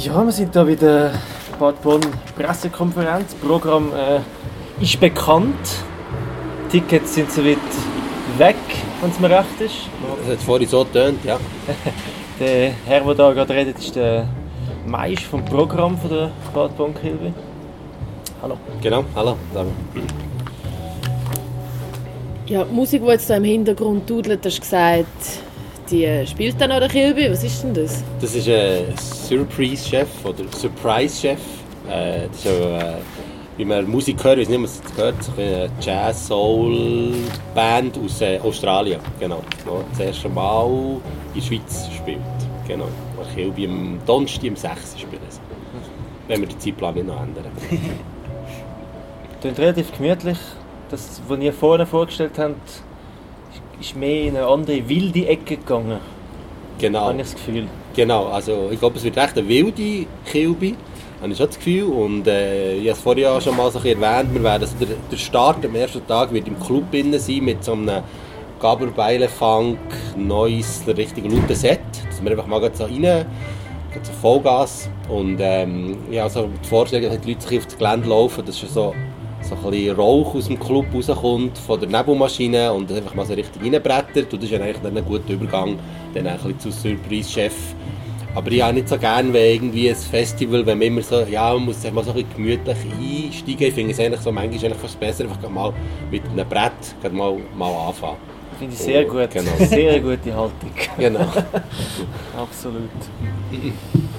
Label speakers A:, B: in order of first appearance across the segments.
A: Ja, wir sind hier bei der Bad Bonn Pressekonferenz. Das Programm äh, ist bekannt. Die Tickets sind soweit weg, wenn es mir recht ist.
B: Das hat vorhin so getönt, ja.
A: der Herr, der hier gerade redet, ist der Meisch vom Programm von der Bad Bonn Kilby. Hallo.
B: Genau, hallo.
C: Ja, die Musik, die jetzt da im Hintergrund dudelt, hast du gesagt, die spielt dann noch der Kilby. Was ist denn das?
B: Das ist ein Surprise-Chef oder Surprise-Chef. Äh, das ist auch, äh, wie man Musik hört, ich weiß nicht, was es gehört, so eine Jazz-Soul-Band aus äh, Australien. Genau. Das erste Mal in der Schweiz spielt. Genau. Und Kilby am Donnerstag im 6. spielen sie. Wenn wir den Zeitplan nicht noch ändern.
A: Klingt relativ gemütlich. Das, was ihr vorne vorgestellt habt, ist mehr in eine andere wilde Ecke gegangen.
B: Genau.
A: Habe ich das Gefühl.
B: Genau, also ich glaube, es wird echt eine wilde Kilby, habe ich schon das Gefühl. Und äh, ich habe es vorhin ja schon mal so ein bisschen erwähnt, wir werden, also der, der Start am ersten Tag wird im Club innen sein mit so einem Gaberbeile-Funk, neues, richtig lauten Set, dass wir einfach mal so rein, so Vollgas und ähm, ja, also die Vorstellung, dass die Leute sich auf das Gelände laufen, das ist so so ein bisschen Rauch aus dem Club rauskommt, von der Nebelmaschine und das einfach mal so richtig reinbrettert. Und das ist eigentlich dann ein guter Übergang dann ein bisschen zu Surprise-Chef. Aber ich habe nicht so gerne, wenn irgendwie ein Festival, wenn man immer so, ja, man muss sich mal so ein bisschen gemütlich einsteigen. Ich finde es eigentlich so manchmal eigentlich fast besser, einfach mal mit einem Brett mal, mal anfangen.
A: Finde ich sehr gut.
B: Genau.
A: Sehr gute Haltung.
B: Genau.
A: Absolut.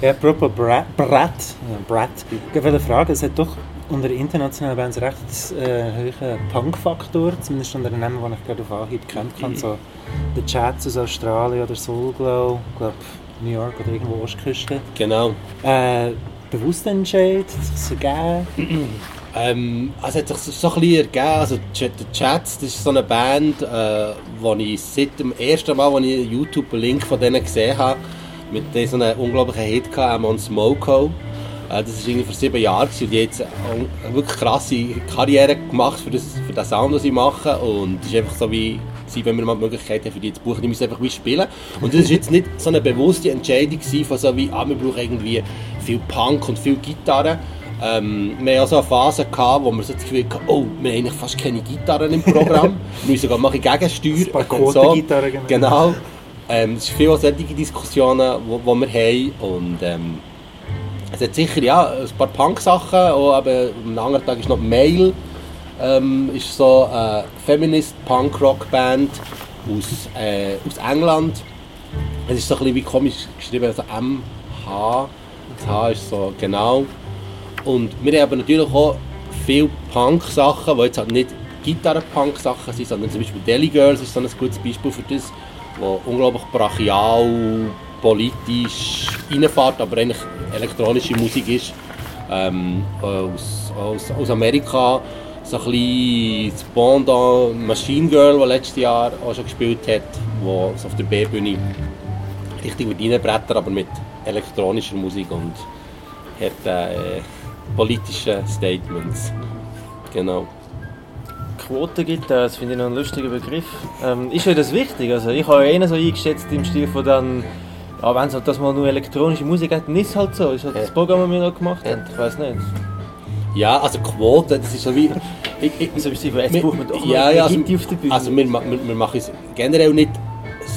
D: Ja, apropos Brett, Brett, Brett. Ich wollte fragen, es hat doch unter internationalen Bands recht äh, hohen Punk-Faktor, zumindest unter den Namen, die ich gerade auf Anhieb kennt kann, so The Chats aus Australien oder Soulglow, ich glaube New York oder irgendwo Ostküste.
B: Genau.
D: Äh, bewusster Entscheid, hat sich so gegeben?
B: Ähm, also hat sich so ein bisschen ergeben, also The Chats, das ist so eine Band, äh, wo ich seit dem ersten Mal, als ich einen YouTube-Link von denen gesehen habe, mit so einen unglaublichen Hit hatte, Amon Smoko. Das war irgendwie vor sieben Jahren und jetzt eine wirklich krasse Karriere gemacht für, das, für den Sound, den sie machen und es ist einfach so wie wenn wir mal die Möglichkeit haben, für die zu buchen, die müssen einfach wie spielen. Und das war jetzt nicht so eine bewusste Entscheidung von so wie, ah, wir brauchen irgendwie viel Punk und viel Gitarre. Ähm, wir hatten auch so eine Phase, gehabt, wo wir so das Gefühl hatten, oh, wir haben eigentlich fast keine Gitarren im Programm. wir müssen sogar mal ein Gegensteuer.
D: Ein paar so. Gitarren,
B: genau. genau. Ähm, es sind viele solche Diskussionen, die wir haben. Und, ähm, es hat sicher ja, ein paar Punk-Sachen, aber am anderen Tag ist noch Mail, ähm, ist so eine Feminist-Punk-Rock-Band aus, äh, aus England. Es ist so ein bisschen wie komisch geschrieben, also MH, das H ist so genau. Und wir haben natürlich auch viele Punk-Sachen, die jetzt halt nicht Gitarren-Punk-Sachen sind, sondern zum Beispiel Deli Girls ist so ein gutes Beispiel für das, wo unglaublich brachial politisch reinfährt, aber eigentlich elektronische Musik ist. Ähm, aus, aus, aus Amerika so ein bisschen das Pendant Machine Girl, das letztes Jahr auch schon gespielt hat, wo auf der B-Bühne richtig mit reinbrettert, aber mit elektronischer Musik und hat äh, politische Statements. Genau.
A: Quote gibt, das finde ich noch ein lustiger Begriff. Ähm, ist ja das wichtig? Also ich habe ja eh so eingeschätzt im Stil von dann ja, wenn es halt das mal nur elektronische Musik hat, dann ist es halt so. Ist halt das Programm, das wir noch gemacht haben. Ich weiß nicht.
B: Ja, also Quote, das ist so wie...
A: Ich, ich, also, jetzt braucht man doch
B: ja, ja, also, auf der Bühne. Also wir, wir, wir machen es generell nicht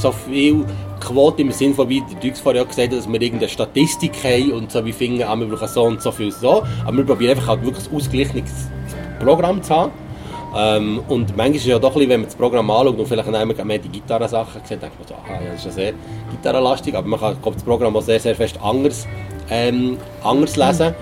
B: so viel Quote im Sinne von, wie der Dux vorher gesagt hat, dass wir irgendeine Statistik haben und so wie finden, ah, wir brauchen so und so viel so. Aber wir probieren einfach halt wirklich ein ausgeglichenes Programm zu haben. Ähm, und manchmal ist es ja doch ein wenn man das Programm anschaut und vielleicht einmal mehr die Gitarrensachen sieht, denkt man so, aha, das ist ja sehr gitarrenlastig, aber man kann das Programm auch sehr, sehr fest anders, ähm, anders lesen.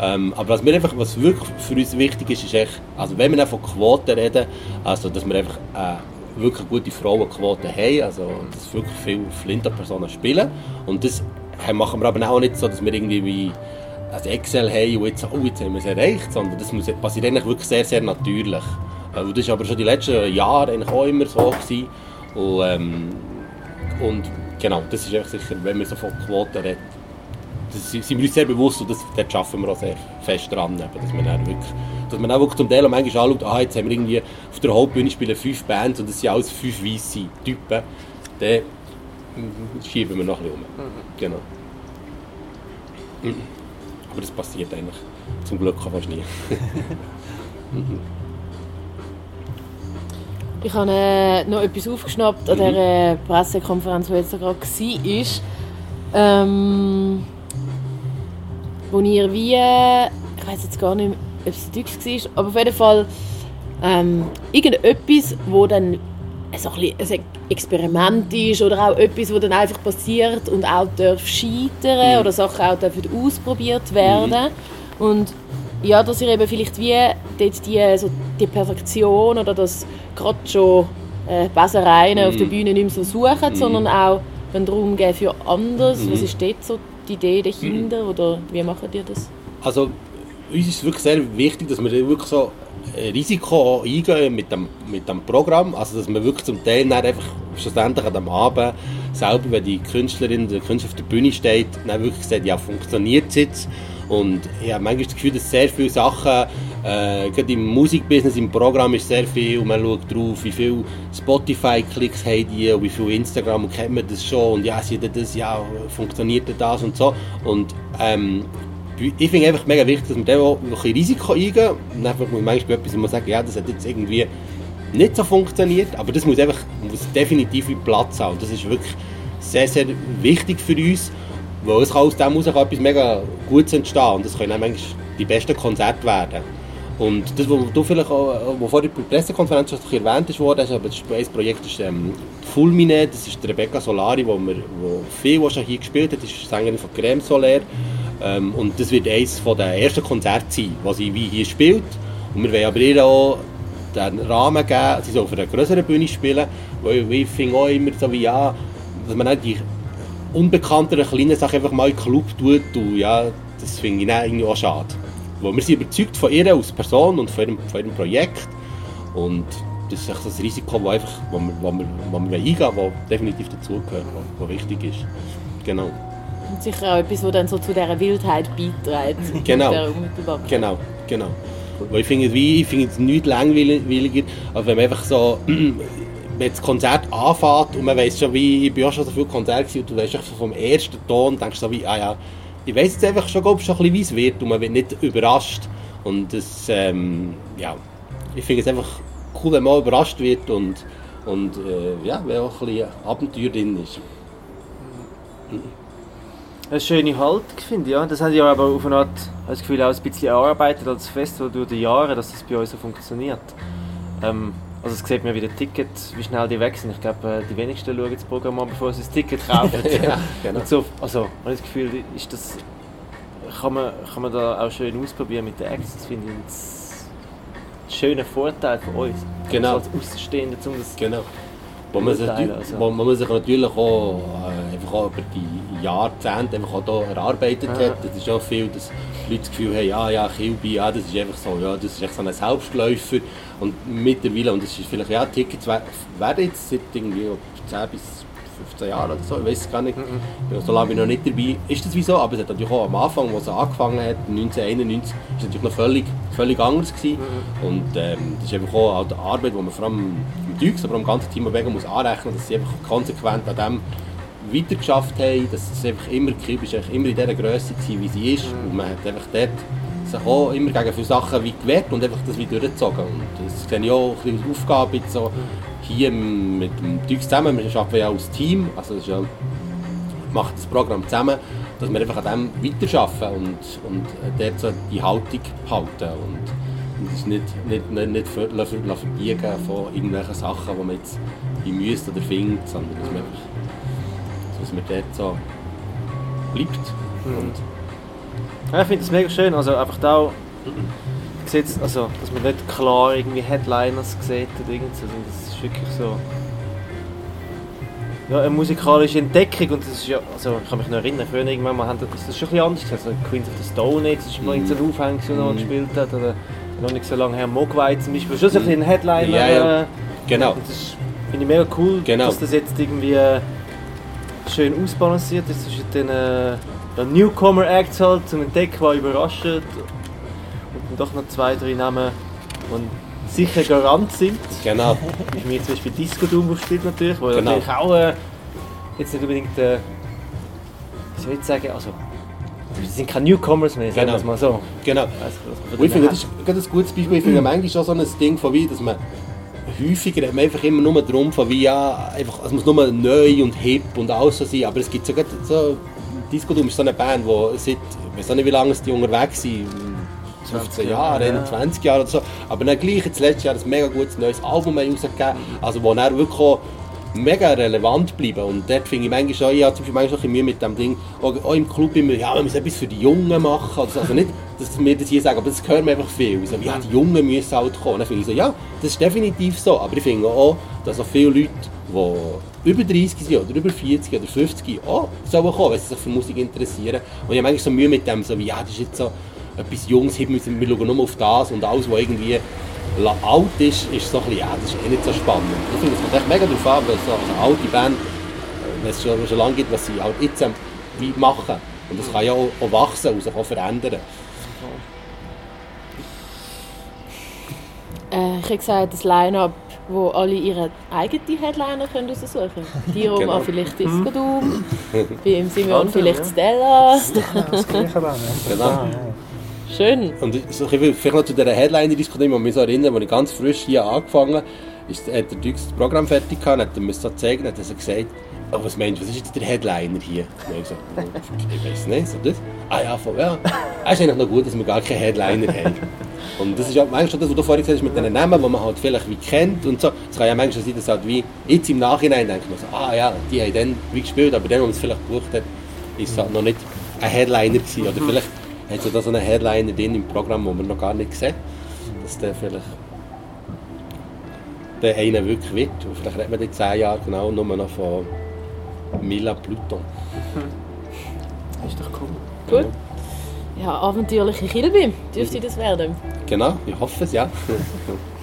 B: Ähm, aber was, mir einfach, was wirklich für uns wichtig ist, ist echt, also wenn wir von Quoten reden, also dass wir einfach äh, wirklich gute Frauenquote haben, also dass wirklich viele Flinter-Personen spielen und das machen wir aber auch nicht so, dass wir irgendwie wie ein Excel haben und jetzt, oh, jetzt haben wir es erreicht, sondern das passiert eigentlich wirklich sehr, sehr natürlich. Äh, das war aber schon die letzten Jahre eigentlich auch immer so. Gewesen. Und, ähm, und genau, das ist einfach sicher, wenn wir so von Quoten reden, das sind wir uns sehr bewusst und das, dort arbeiten wir auch sehr fest dran, dass man dann wirklich, dass man auch wirklich zum Teil manchmal anschaut, ah, jetzt haben wir irgendwie auf der Hauptbühne spielen fünf Bands und das sind alles fünf weisse Typen, dann schieben wir noch ein bisschen um. Mhm. Genau. Aber das passiert eigentlich zum Glück fast nie.
C: Ich habe äh, noch etwas aufgeschnappt an der Pressekonferenz, die jetzt gerade war. Ähm, wo ihr wie, ich weiß jetzt gar nicht mehr, ob es Deutsch war, aber auf jeden Fall ähm, irgendetwas, wo dann so ein, bisschen ein Experiment ist oder auch etwas, das dann einfach passiert und auch darf scheitern
B: Mhm.
C: oder Sachen auch dürfen ausprobiert werden. Und ja, dass ihr eben vielleicht wie dort die, so die Perfektion oder das gerade schon äh, Besereien auf der Bühne nicht mehr so suchen, sondern auch wenn darum geht für anders. Was ist dort so die Idee dahinter oder wie machen ihr das?
B: Also uns ist es wirklich sehr wichtig, dass wir wirklich so ein Risiko auch eingehen mit dem, mit dem Programm. Also dass man wirklich zum Teil dann einfach schlussendlich an dem Abend selber, wenn die Künstlerin oder der Künstler auf der Bühne steht, dann wirklich sagt, ja, funktioniert es jetzt? Und ich habe manchmal das Gefühl, dass sehr viele Sachen, äh, gerade im Musikbusiness, im Programm ist sehr viel, und man schaut drauf, wie viele Spotify-Klicks haben die, wie viel Instagram, und kennt man das schon, und ja, sieht das, ja, funktioniert das und so. Und ähm, ich finde einfach mega wichtig, dass wir da auch ein Risiko eingehen. Und einfach muss manchmal bei etwas mal sagen, ja, das hat jetzt irgendwie nicht so funktioniert, aber das muss einfach muss definitiv Platz haben. Das ist wirklich sehr, sehr wichtig für uns, weil es aus dem heraus etwas mega Gutes entstehen und das können auch manchmal die besten Konzerte werden. Und das, was du vielleicht auch, was vorhin bei der Pressekonferenz schon erwähnt worden, ist, aber das Projekt ist ähm, Fulmine, das ist Rebecca Solari, wo, wo viel schon hier gespielt hat, das ist Sängerin von Crème Solaire. Ähm, und das wird eines der ersten Konzerte sein, was sie wie hier spielt. Und wir wollen aber ihr auch den Rahmen geben, sie soll auf einer größeren Bühne spielen, weil ich finde auch immer so wie, ja, dass man nicht die unbekannteren kleinen Sachen einfach mal in den Club tut, und ja, das finde ich dann irgendwie auch schade. Weil wir sind überzeugt von ihr als Person und von ihrem, von ihrem Projekt und das ist echt das Risiko, das einfach, wo wir, wo wir, wo wir eingehen wollen, das definitiv dazugehört, was wichtig ist. Genau.
C: Und sicher auch etwas, das dann so zu dieser Wildheit beiträgt.
B: Genau.
C: Unmittelbarkeit.
B: Genau, genau. Weil ich finde, ich finde es nichts langweiliger, als wenn man einfach so, wenn das Konzert anfängt und man weiß schon, wie, ich bin auch schon so viele Konzerte gewesen, und du weißt so vom ersten Ton, denkst so wie, ah ja, ich weiß jetzt einfach schon, glaub, schon ein bisschen, es wird und man wird nicht überrascht. Und das, ähm, ja, ich finde es einfach cool, wenn man überrascht wird und, und äh, ja, wenn auch ein bisschen Abenteuer drin ist.
A: Eine schöne Haltung, finde ich. Ja. Das hat ja aber auf eine Art das Gefühl auch ein bisschen erarbeitet als Festival durch die Jahre, dass das bei uns so funktioniert. Ähm, also es sieht man wie Tickets, wie schnell die weg sind. Ich glaube, äh, die wenigsten schauen das Programm an, bevor sie das Ticket kaufen.
B: Ja, genau.
A: So, also, habe ich das Gefühl, ist das, kann, man, kann man da auch schön ausprobieren mit den Acts. Das finde ich ein schöner Vorteil für uns.
B: Genau.
A: Also als Außenstehende, um das
B: Genau. Wo man, sich,
A: also.
B: wo man sich natürlich auch, äh, einfach auch über die Jahrzehnte einfach auch da erarbeitet
A: Aha.
B: hat. Das ist auch viel, dass Leute das Gefühl haben, ja, ja, Kilby, ja, das ist einfach so, ja, das ist echt so ein Selbstläufer. Und mittlerweile, und das ist vielleicht, ja, Tickets wer- werden jetzt seit irgendwie 10 bis 15 Jahren oder so, ich weiß es gar nicht, ja, so lange bin ich noch nicht dabei, ist das wieso, aber es hat natürlich auch am Anfang, als es angefangen hat, 1991, ist es natürlich noch völlig, völlig anders gewesen. Und ähm, das ist einfach auch die Arbeit, die man vor allem im Dux, aber am ganzen Team Wegen muss anrechnen, dass sie einfach konsequent an dem weitergeschafft haben, dass es einfach immer, Kilb ist eigentlich immer in dieser Größe gewesen, wie sie ist. Und man hat einfach dort sich auch immer gegen viele Sachen wie gewehrt und einfach das wieder durchgezogen. Und das sehe ich auch ein als Aufgabe so hier mit dem Dux zusammen. Wir arbeiten ja als Team, also das ja, macht das Programm zusammen, dass wir einfach an dem weiterarbeiten und, und dort so die Haltung behalten. Und, es nicht, nicht, nicht, nicht ver, verbiegen von irgendwelchen Sachen, die man jetzt in müsst oder findet, sondern dass man, einfach, dass man dort so bleibt. Und,
A: Ja, ich finde das mega schön. Also einfach da auch, sieht's, also, dass man nicht klar irgendwie Headliners sieht oder irgend so. sondern Das ist wirklich so ja, eine musikalische Entdeckung und das ist ja, also ich kann mich noch erinnern, früher irgendwann mal haben das, das ist schon ein bisschen anders gesehen. Also Queens of the Stone Age, das ist mal
B: Mhm.
A: irgendein Aufhänger, der noch gespielt hat oder noch nicht so lange her Mogwai zum Beispiel, schon so ein bisschen ein Headliner.
B: Ja, ja. genau.
A: und das finde ich mega cool,
B: Genau.
A: dass das jetzt irgendwie schön ausbalanciert ist zwischen den äh, den Newcomer-Acts halt zum Entdecken, die überraschen und dann doch noch zwei, drei Namen, die sicher Garant sind.
B: Genau.
A: Wie für mich zum Beispiel Disco Dumbo spielt natürlich, wo
B: Genau.
A: natürlich auch äh, jetzt nicht unbedingt, äh, wie soll ich sagen, also sie sind keine Newcomers mehr, sagen wir
B: Genau.
A: es mal so.
B: Genau. Und ich finde, das ist ein gutes Beispiel. Ich finde manchmal auch so ein Ding von wie, dass man häufiger hat man einfach immer nur darum von wie, ja, einfach, es muss nur neu und hip und alles so sein, aber es gibt so, gerade so Disco Doom ist so eine Band, die seit, ich weiß auch nicht wie lange die unterwegs sind, 15 Jahre,
A: ja.
B: 20 Jahre oder so, aber dann gleich jetzt letztes Jahr ein mega gutes neues Album rausgegeben, also wo dann wirklich auch mega relevant bleiben. Und dort finde ich manchmal schon, ich habe zum Beispiel manchmal ein Mühe mit dem Ding, auch, auch im Club immer, ja, wir müssen etwas für die Jungen machen, also, also nicht, dass wir das hier sagen, aber das hören wir einfach viel, so, ja, die Jungen müssen halt kommen, dann finde ich so, ja, das ist definitiv so, aber ich finde auch, dass auch viele Leute, die über 30 sind oder über 40 oder 50 auch sollen kommen, wenn sie sich für Musik interessieren und ich habe manchmal so Mühe mit dem, so wie, ja, das ist jetzt so etwas Jungs, wir schauen nur auf das und alles, was irgendwie alt ist, ist so ein bisschen, ja, das ist eh nicht so spannend. Ich finde, es kommt echt mega darauf an, weil so eine alte Band, wenn es schon, schon lange gibt, was sie halt jetzt ähm, wie machen. Und das kann ja auch, auch wachsen und sich auch verändern.
C: Äh, ich habe gesagt, das Line-Up, wo alle ihre eigenen Headliner können raussuchen können. Die Roma
B: Genau.
C: vielleicht Disco Doom, bei im Simon vielleicht
A: ja.
C: Stella.
D: Das gleiche ja.
B: Genau.
C: Schön.
B: Und ich- so, ich will vielleicht noch zu dieser Headliner-Diskussion, ich mich so erinnern, als ich ganz frisch hier angefangen habe, ist, hat der Dux das Programm fertig gehabt, hat er mir so gezeigt, hat er gesagt, oh, was meinst du, was ist jetzt der Headliner hier? Und ich so, oh, ich weiß nicht, so das? Ah ja, voll, ja. Es ist eigentlich noch gut, dass wir gar keinen Headliner haben. Und das ist ja manchmal das, was du vorhin gesagt hast, mit den Namen, die man halt vielleicht wie kennt und so. Es kann ja manchmal sein, dass halt wie jetzt im Nachhinein denkt man so, ah ja, die haben dann wie gespielt, aber dann, wo man es vielleicht gebucht hat, ist es halt noch nicht ein Headliner gewesen. Oder vielleicht hat es ja da so einen Headliner drin im Programm, den man noch gar nicht sieht. Dass der vielleicht der einer wirklich wird. Und vielleicht redet man in 10 Jahren genau nur noch von Mila Pluton.
A: Ist doch cool.
C: Gut. Ja, abenteuerliche Kilby dürfte das werden.
B: Genau, ich hoffe es, ja.